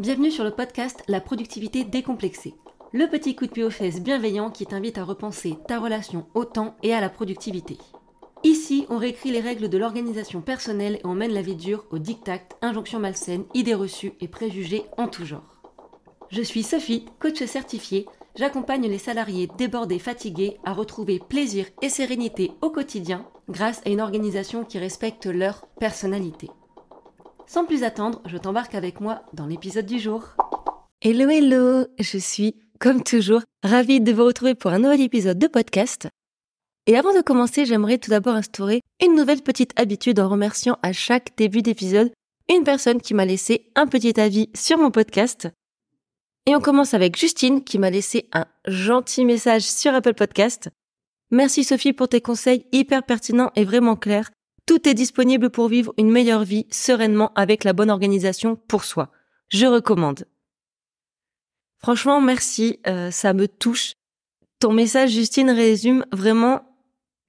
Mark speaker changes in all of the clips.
Speaker 1: Bienvenue sur le podcast La productivité décomplexée. Le petit coup de pied aux fesses bienveillant qui t'invite à repenser ta relation au temps et à la productivité. Ici, on réécrit les règles de l'organisation personnelle et on mène la vie dure au diktat, injonctions malsaines, idées reçues et préjugés en tout genre. Je suis Sophie, coach certifiée. J'accompagne les salariés débordés, fatigués à retrouver plaisir et sérénité au quotidien grâce à une organisation qui respecte leur personnalité. Sans plus attendre, je t'embarque avec moi dans l'épisode du jour.
Speaker 2: Hello hello, je suis, comme toujours, ravie de vous retrouver pour un nouvel épisode de podcast. Et avant de commencer, j'aimerais tout d'abord instaurer une nouvelle petite habitude en remerciant à chaque début d'épisode une personne qui m'a laissé un petit avis sur mon podcast. Et on commence avec Justine qui m'a laissé un gentil message sur Apple Podcast. Merci Sophie pour tes conseils hyper pertinents et vraiment clairs. Tout est disponible pour vivre une meilleure vie sereinement avec la bonne organisation pour soi. Je recommande. Franchement, merci, euh, ça me touche. Ton message, Justine, résume vraiment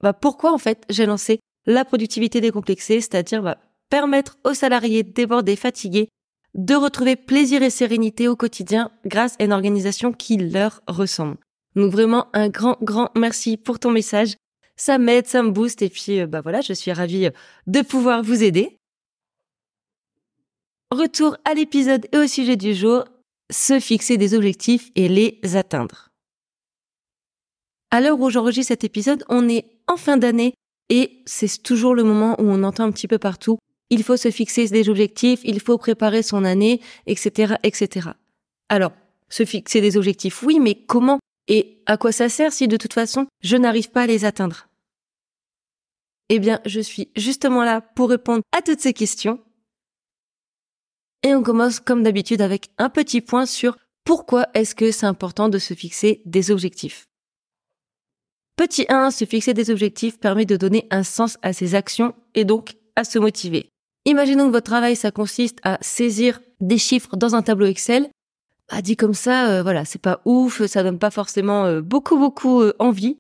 Speaker 2: bah, pourquoi en fait j'ai lancé la productivité décomplexée, c'est-à-dire bah, permettre aux salariés débordés, fatigués, de retrouver plaisir et sérénité au quotidien grâce à une organisation qui leur ressemble. Donc vraiment un grand, grand merci pour ton message ça m'aide, ça me booste et puis euh, bah voilà, je suis ravie euh, de pouvoir vous aider. Retour à l'épisode et au sujet du jour, se fixer des objectifs et les atteindre. À l'heure où j'enregistre cet épisode, on est en fin d'année et c'est toujours le moment où on entend un petit peu partout il faut se fixer des objectifs, il faut préparer son année, etc., etc. Alors, se fixer des objectifs, oui, mais comment et à quoi ça sert si de toute façon je n'arrive pas à les atteindre? Eh bien, je suis justement là pour répondre à toutes ces questions. Et on commence comme d'habitude avec un petit point sur pourquoi est-ce que c'est important de se fixer des objectifs. Petit 1, se fixer des objectifs permet de donner un sens à ses actions et donc à se motiver. Imaginons que votre travail, ça consiste à saisir des chiffres dans un tableau Excel ah, dit comme ça, euh, voilà, c'est pas ouf, ça donne pas forcément euh, beaucoup beaucoup euh, envie.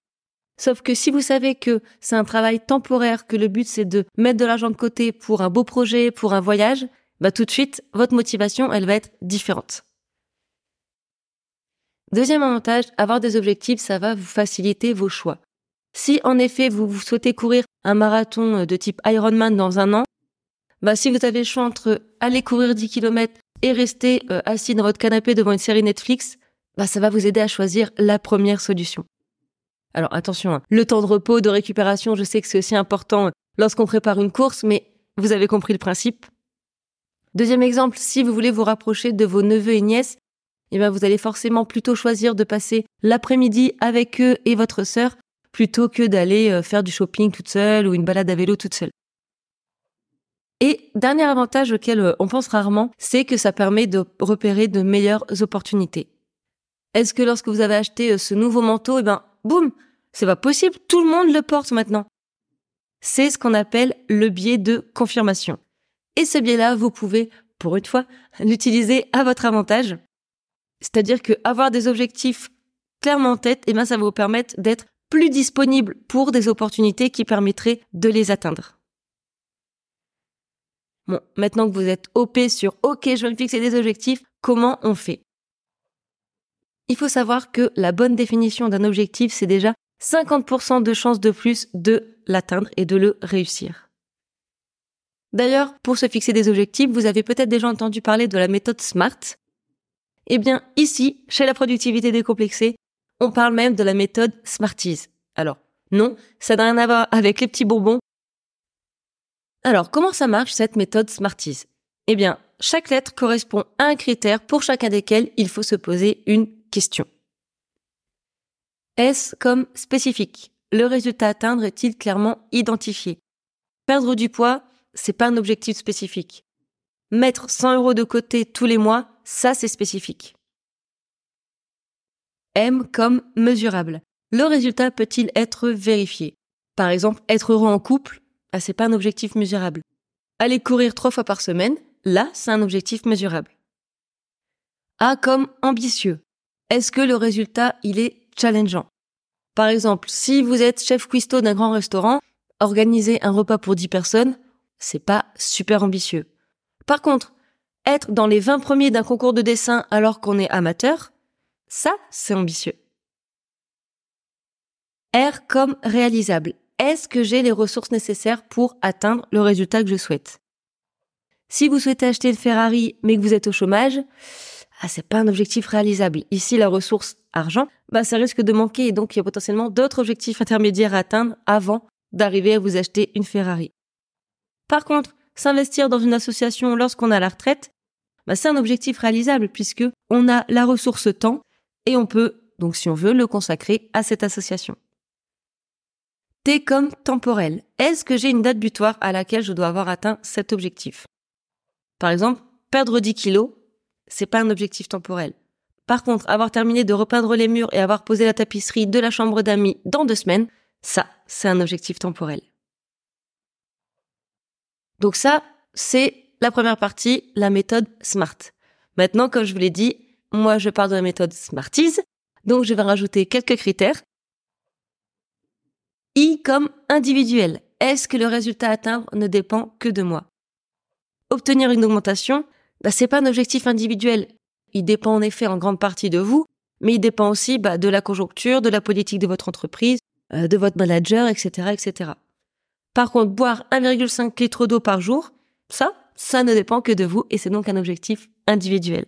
Speaker 2: Sauf que si vous savez que c'est un travail temporaire, que le but c'est de mettre de l'argent de côté pour un beau projet, pour un voyage, bah tout de suite, votre motivation, elle va être différente. Deuxième avantage, avoir des objectifs, ça va vous faciliter vos choix. Si en effet vous, souhaitez courir un marathon de type Ironman dans un an, bah si vous avez le choix entre aller courir 10 km et rester euh, assis dans votre canapé devant une série Netflix, bah ça va vous aider à choisir la première solution. Alors attention, hein, le temps de repos, de récupération, je sais que c'est aussi important lorsqu'on prépare une course, mais vous avez compris le principe. Deuxième exemple, si vous voulez vous rapprocher de vos neveux et nièces, eh bien vous allez forcément plutôt choisir de passer l'après-midi avec eux et votre sœur plutôt que d'aller euh, faire du shopping toute seule ou une balade à vélo toute seule. Et dernier avantage auquel euh, on pense rarement, c'est que ça permet de repérer de meilleures opportunités. Est-ce que lorsque vous avez acheté euh, ce nouveau manteau, eh ben, boum, c'est pas possible, tout le monde le porte maintenant. C'est ce qu'on appelle le biais de confirmation. Et ce biais-là, vous pouvez, pour une fois, l'utiliser à votre avantage. C'est-à-dire que avoir des objectifs clairement en tête, eh ben, ça va vous permettre d'être plus disponible pour des opportunités qui permettraient de les atteindre. Bon, maintenant que vous êtes OP sur OK, je vais me fixer des objectifs, comment on fait? Il faut savoir que la bonne définition d'un objectif, c'est déjà 50% de chances de plus de l'atteindre et de le réussir. D'ailleurs, pour se fixer des objectifs, vous avez peut-être déjà entendu parler de la méthode SMART. Eh bien, ici, chez la productivité décomplexée, on parle même de la méthode Smarties. Alors, non, ça n'a rien à voir avec les petits bonbons alors, comment ça marche cette méthode Smarties Eh bien, chaque lettre correspond à un critère pour chacun desquels il faut se poser une question. S comme spécifique? Le résultat à atteindre est-il clairement identifié? Perdre du poids, c'est pas un objectif spécifique. Mettre 100 euros de côté tous les mois, ça c'est spécifique. M comme mesurable. Le résultat peut-il être vérifié? Par exemple, être heureux en couple, ah, c'est pas un objectif mesurable. Aller courir trois fois par semaine, là, c'est un objectif mesurable. A comme ambitieux. Est-ce que le résultat, il est challengeant? Par exemple, si vous êtes chef cuistot d'un grand restaurant, organiser un repas pour 10 personnes, c'est pas super ambitieux. Par contre, être dans les 20 premiers d'un concours de dessin alors qu'on est amateur, ça, c'est ambitieux. R comme réalisable. Est-ce que j'ai les ressources nécessaires pour atteindre le résultat que je souhaite? Si vous souhaitez acheter une Ferrari mais que vous êtes au chômage, ah, c'est pas un objectif réalisable. Ici, la ressource argent, bah, ça risque de manquer et donc il y a potentiellement d'autres objectifs intermédiaires à atteindre avant d'arriver à vous acheter une Ferrari. Par contre, s'investir dans une association lorsqu'on a la retraite, bah, c'est un objectif réalisable puisque on a la ressource temps et on peut, donc si on veut, le consacrer à cette association. T comme temporel. Est-ce que j'ai une date butoir à laquelle je dois avoir atteint cet objectif? Par exemple, perdre 10 kilos, c'est pas un objectif temporel. Par contre, avoir terminé de repeindre les murs et avoir posé la tapisserie de la chambre d'amis dans deux semaines, ça, c'est un objectif temporel. Donc ça, c'est la première partie, la méthode SMART. Maintenant, comme je vous l'ai dit, moi, je parle de la méthode Smarties, donc je vais rajouter quelques critères. I comme individuel. Est-ce que le résultat à atteindre ne dépend que de moi? Obtenir une augmentation, bah, c'est pas un objectif individuel. Il dépend en effet en grande partie de vous, mais il dépend aussi bah, de la conjoncture, de la politique de votre entreprise, euh, de votre manager, etc., etc. Par contre, boire 1,5 litre d'eau par jour, ça, ça ne dépend que de vous et c'est donc un objectif individuel.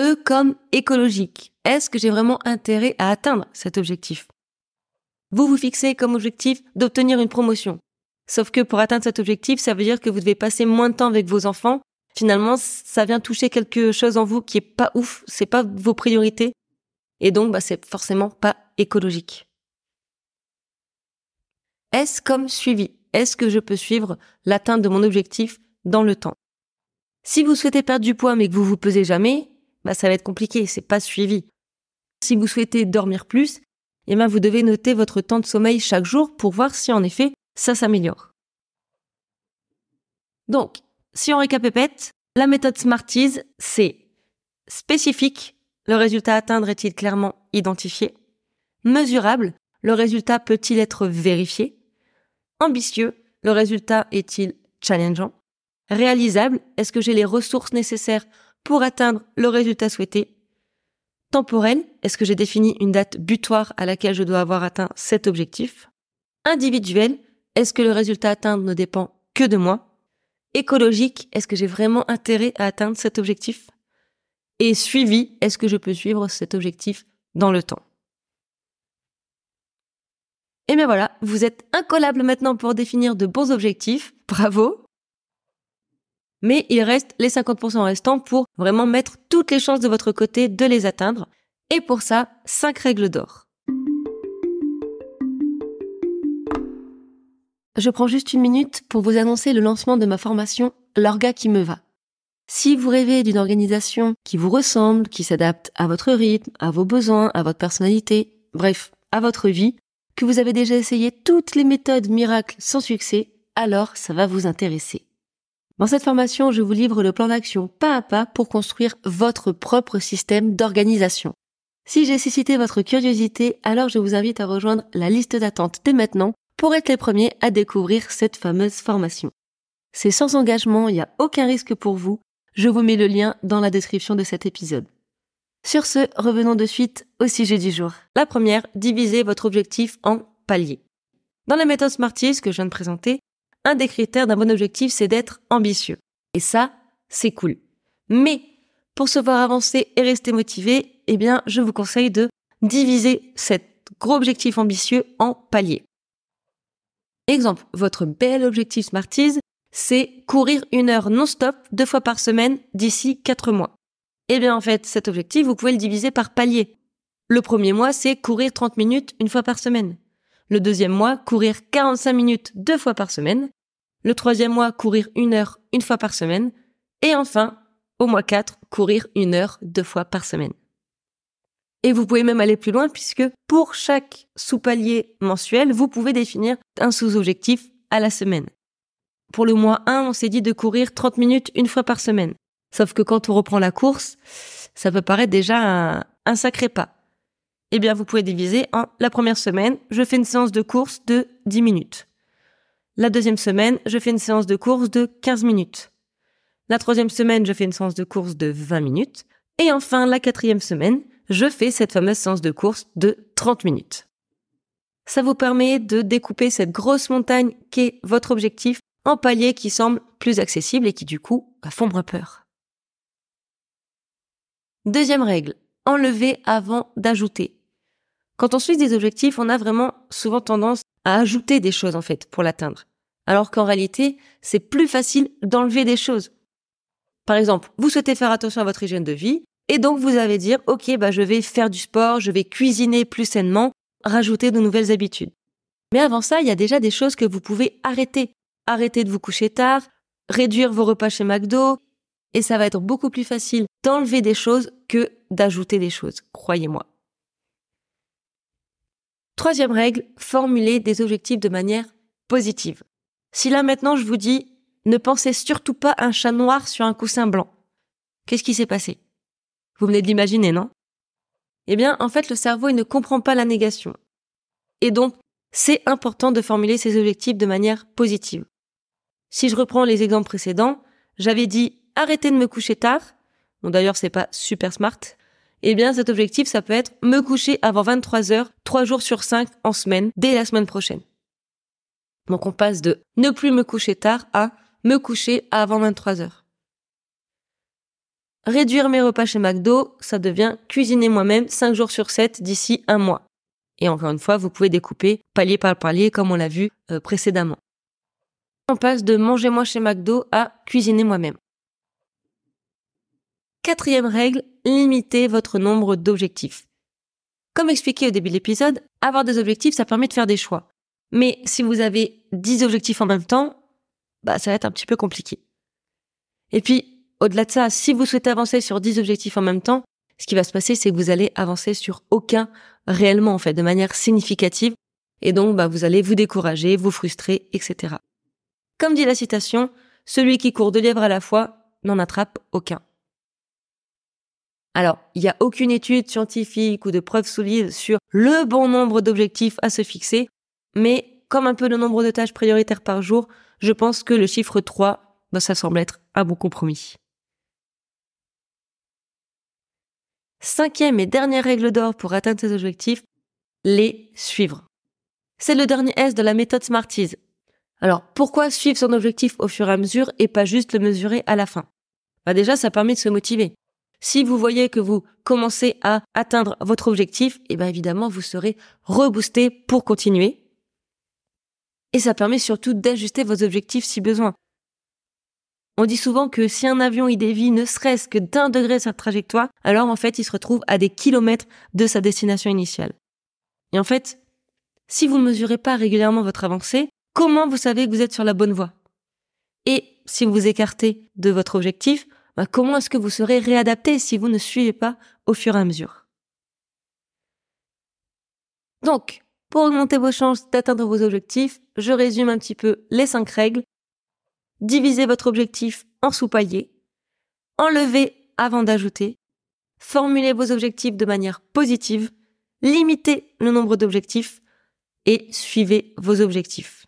Speaker 2: E comme écologique. Est-ce que j'ai vraiment intérêt à atteindre cet objectif? Vous vous fixez comme objectif d'obtenir une promotion. Sauf que pour atteindre cet objectif, ça veut dire que vous devez passer moins de temps avec vos enfants. Finalement, ça vient toucher quelque chose en vous qui est pas ouf, c'est pas vos priorités. Et donc, bah, c'est forcément pas écologique. Est-ce comme suivi? Est-ce que je peux suivre l'atteinte de mon objectif dans le temps? Si vous souhaitez perdre du poids mais que vous vous pesez jamais, bah ça va être compliqué, c'est pas suivi. Si vous souhaitez dormir plus, eh ben vous devez noter votre temps de sommeil chaque jour pour voir si en effet ça s'améliore. Donc, si on récapépète, la méthode Smarties, c'est spécifique, le résultat à atteindre est-il clairement identifié? Mesurable, le résultat peut-il être vérifié? Ambitieux, le résultat est-il challengeant? Réalisable, est-ce que j'ai les ressources nécessaires pour atteindre le résultat souhaité? Temporel, est-ce que j'ai défini une date butoir à laquelle je dois avoir atteint cet objectif? Individuel, est-ce que le résultat atteint ne dépend que de moi? Écologique, est-ce que j'ai vraiment intérêt à atteindre cet objectif? Et suivi, est-ce que je peux suivre cet objectif dans le temps? Et bien voilà, vous êtes incollable maintenant pour définir de bons objectifs. Bravo. Mais il reste les 50% restants pour vraiment mettre toutes les chances de votre côté de les atteindre. Et pour ça, 5 règles d'or. Je prends juste une minute pour vous annoncer le lancement de ma formation L'orga qui me va. Si vous rêvez d'une organisation qui vous ressemble, qui s'adapte à votre rythme, à vos besoins, à votre personnalité, bref, à votre vie, que vous avez déjà essayé toutes les méthodes miracles sans succès, alors ça va vous intéresser. Dans cette formation, je vous livre le plan d'action pas à pas pour construire votre propre système d'organisation. Si j'ai suscité votre curiosité, alors je vous invite à rejoindre la liste d'attente dès maintenant pour être les premiers à découvrir cette fameuse formation. C'est sans engagement, il n'y a aucun risque pour vous. Je vous mets le lien dans la description de cet épisode. Sur ce, revenons de suite au sujet du jour. La première, divisez votre objectif en paliers. Dans la méthode Smarties que je viens de présenter, un des critères d'un bon objectif, c'est d'être ambitieux. Et ça, c'est cool. Mais, pour se voir avancer et rester motivé, eh bien, je vous conseille de diviser cet gros objectif ambitieux en paliers. Exemple, votre bel objectif Smarties, c'est courir une heure non-stop deux fois par semaine d'ici quatre mois. Eh bien, en fait, cet objectif, vous pouvez le diviser par palier. Le premier mois, c'est courir 30 minutes une fois par semaine. Le deuxième mois, courir 45 minutes deux fois par semaine. Le troisième mois, courir une heure une fois par semaine. Et enfin, au mois 4, courir une heure deux fois par semaine. Et vous pouvez même aller plus loin puisque pour chaque sous-palier mensuel, vous pouvez définir un sous-objectif à la semaine. Pour le mois 1, on s'est dit de courir 30 minutes une fois par semaine. Sauf que quand on reprend la course, ça peut paraître déjà un, sacré pas. Eh bien, vous pouvez diviser en la première semaine, je fais une séance de course de 10 minutes. La deuxième semaine, je fais une séance de course de 15 minutes. La troisième semaine, je fais une séance de course de 20 minutes. Et enfin, la quatrième semaine, je fais cette fameuse séance de course de 30 minutes. Ça vous permet de découper cette grosse montagne qu'est votre objectif en paliers qui semblent plus accessibles et qui du coup bah, font moins peur. Deuxième règle, enlever avant d'ajouter. Quand on suit des objectifs, on a vraiment souvent tendance à ajouter des choses en fait pour l'atteindre. Alors qu'en réalité, c'est plus facile d'enlever des choses. Par exemple, vous souhaitez faire attention à votre hygiène de vie, et donc vous allez dire, ok, bah je vais faire du sport, je vais cuisiner plus sainement, rajouter de nouvelles habitudes. Mais avant ça, il y a déjà des choses que vous pouvez arrêter. Arrêter de vous coucher tard, réduire vos repas chez McDo, et ça va être beaucoup plus facile d'enlever des choses que d'ajouter des choses, croyez-moi. Troisième règle, formuler des objectifs de manière positive. Si là maintenant je vous dis, ne pensez surtout pas un chat noir sur un coussin blanc, qu'est-ce qui s'est passé? Vous venez de l'imaginer, non? Eh bien, en fait, le cerveau, il ne comprend pas la négation. Et donc, c'est important de formuler ces objectifs de manière positive. Si je reprends les exemples précédents, j'avais dit arrêtez de me coucher tard. Bon d'ailleurs c'est pas super smart. Eh bien cet objectif ça peut être me coucher avant 23 heures, 3 jours sur 5 en semaine, dès la semaine prochaine. Donc on passe de ne plus me coucher tard à me coucher avant 23 heures. Réduire mes repas chez McDo, ça devient cuisiner moi-même 5 jours sur 7 d'ici un mois. Et encore une fois, vous pouvez découper palier par palier comme on l'a vu euh, précédemment. On passe de manger moi chez McDo à cuisiner moi-même. Quatrième règle, limitez votre nombre d'objectifs. Comme expliqué au début de l'épisode, avoir des objectifs, ça permet de faire des choix. Mais si vous avez 10 objectifs en même temps, bah, ça va être un petit peu compliqué. Et puis, au-delà de ça, si vous souhaitez avancer sur 10 objectifs en même temps, ce qui va se passer, c'est que vous allez avancer sur aucun réellement, en fait, de manière significative. Et donc, bah, vous allez vous décourager, vous frustrer, etc. Comme dit la citation, celui qui court deux lièvres à la fois n'en attrape aucun. Alors, il n'y a aucune étude scientifique ou de preuve solide sur le bon nombre d'objectifs à se fixer, mais comme un peu le nombre de tâches prioritaires par jour, je pense que le chiffre 3, bah, ça semble être un bon compromis. Cinquième et dernière règle d'or pour atteindre ces objectifs, les suivre. C'est le dernier S de la méthode Smarties. Alors, pourquoi suivre son objectif au fur et à mesure et pas juste le mesurer à la fin? Bah déjà, ça permet de se motiver. Si vous voyez que vous commencez à atteindre votre objectif, et eh bien évidemment, vous serez reboosté pour continuer. Et ça permet surtout d'ajuster vos objectifs si besoin. On dit souvent que si un avion y dévie ne serait-ce que d'un degré sa trajectoire, alors en fait il se retrouve à des kilomètres de sa destination initiale. Et en fait, si vous ne mesurez pas régulièrement votre avancée, comment vous savez que vous êtes sur la bonne voie? Et si vous vous écartez de votre objectif, bah, comment est-ce que vous serez réadapté si vous ne suivez pas au fur et à mesure? Donc, pour augmenter vos chances d'atteindre vos objectifs, je résume un petit peu les cinq règles. Divisez votre objectif en sous-paliers. Enlevez avant d'ajouter. Formulez vos objectifs de manière positive. Limitez le nombre d'objectifs et suivez vos objectifs.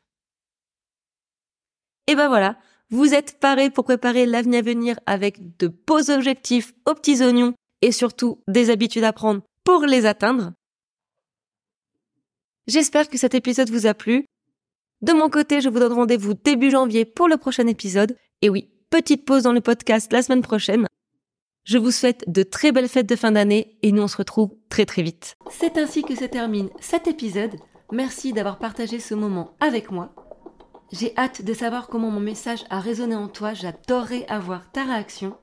Speaker 2: Et ben voilà, vous êtes paré pour préparer l'avenir à venir avec de beaux objectifs aux petits oignons et surtout des habitudes à prendre pour les atteindre. J'espère que cet épisode vous a plu. De mon côté, je vous donne rendez-vous début janvier pour le prochain épisode. Et oui, petite pause dans le podcast la semaine prochaine. Je vous souhaite de très belles fêtes de fin d'année et nous on se retrouve très très vite.
Speaker 1: C'est ainsi que se termine cet épisode. Merci d'avoir partagé ce moment avec moi. J'ai hâte de savoir comment mon message a résonné en toi. J'adorerais avoir ta réaction.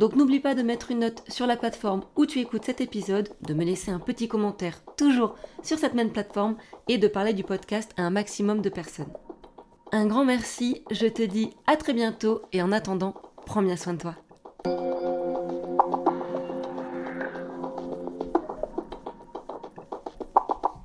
Speaker 1: Donc n'oublie pas de mettre une note sur la plateforme où tu écoutes cet épisode, de me laisser un petit commentaire toujours sur cette même plateforme et de parler du podcast à un maximum de personnes. Un grand merci, je te dis à très bientôt et en attendant, prends bien soin de toi.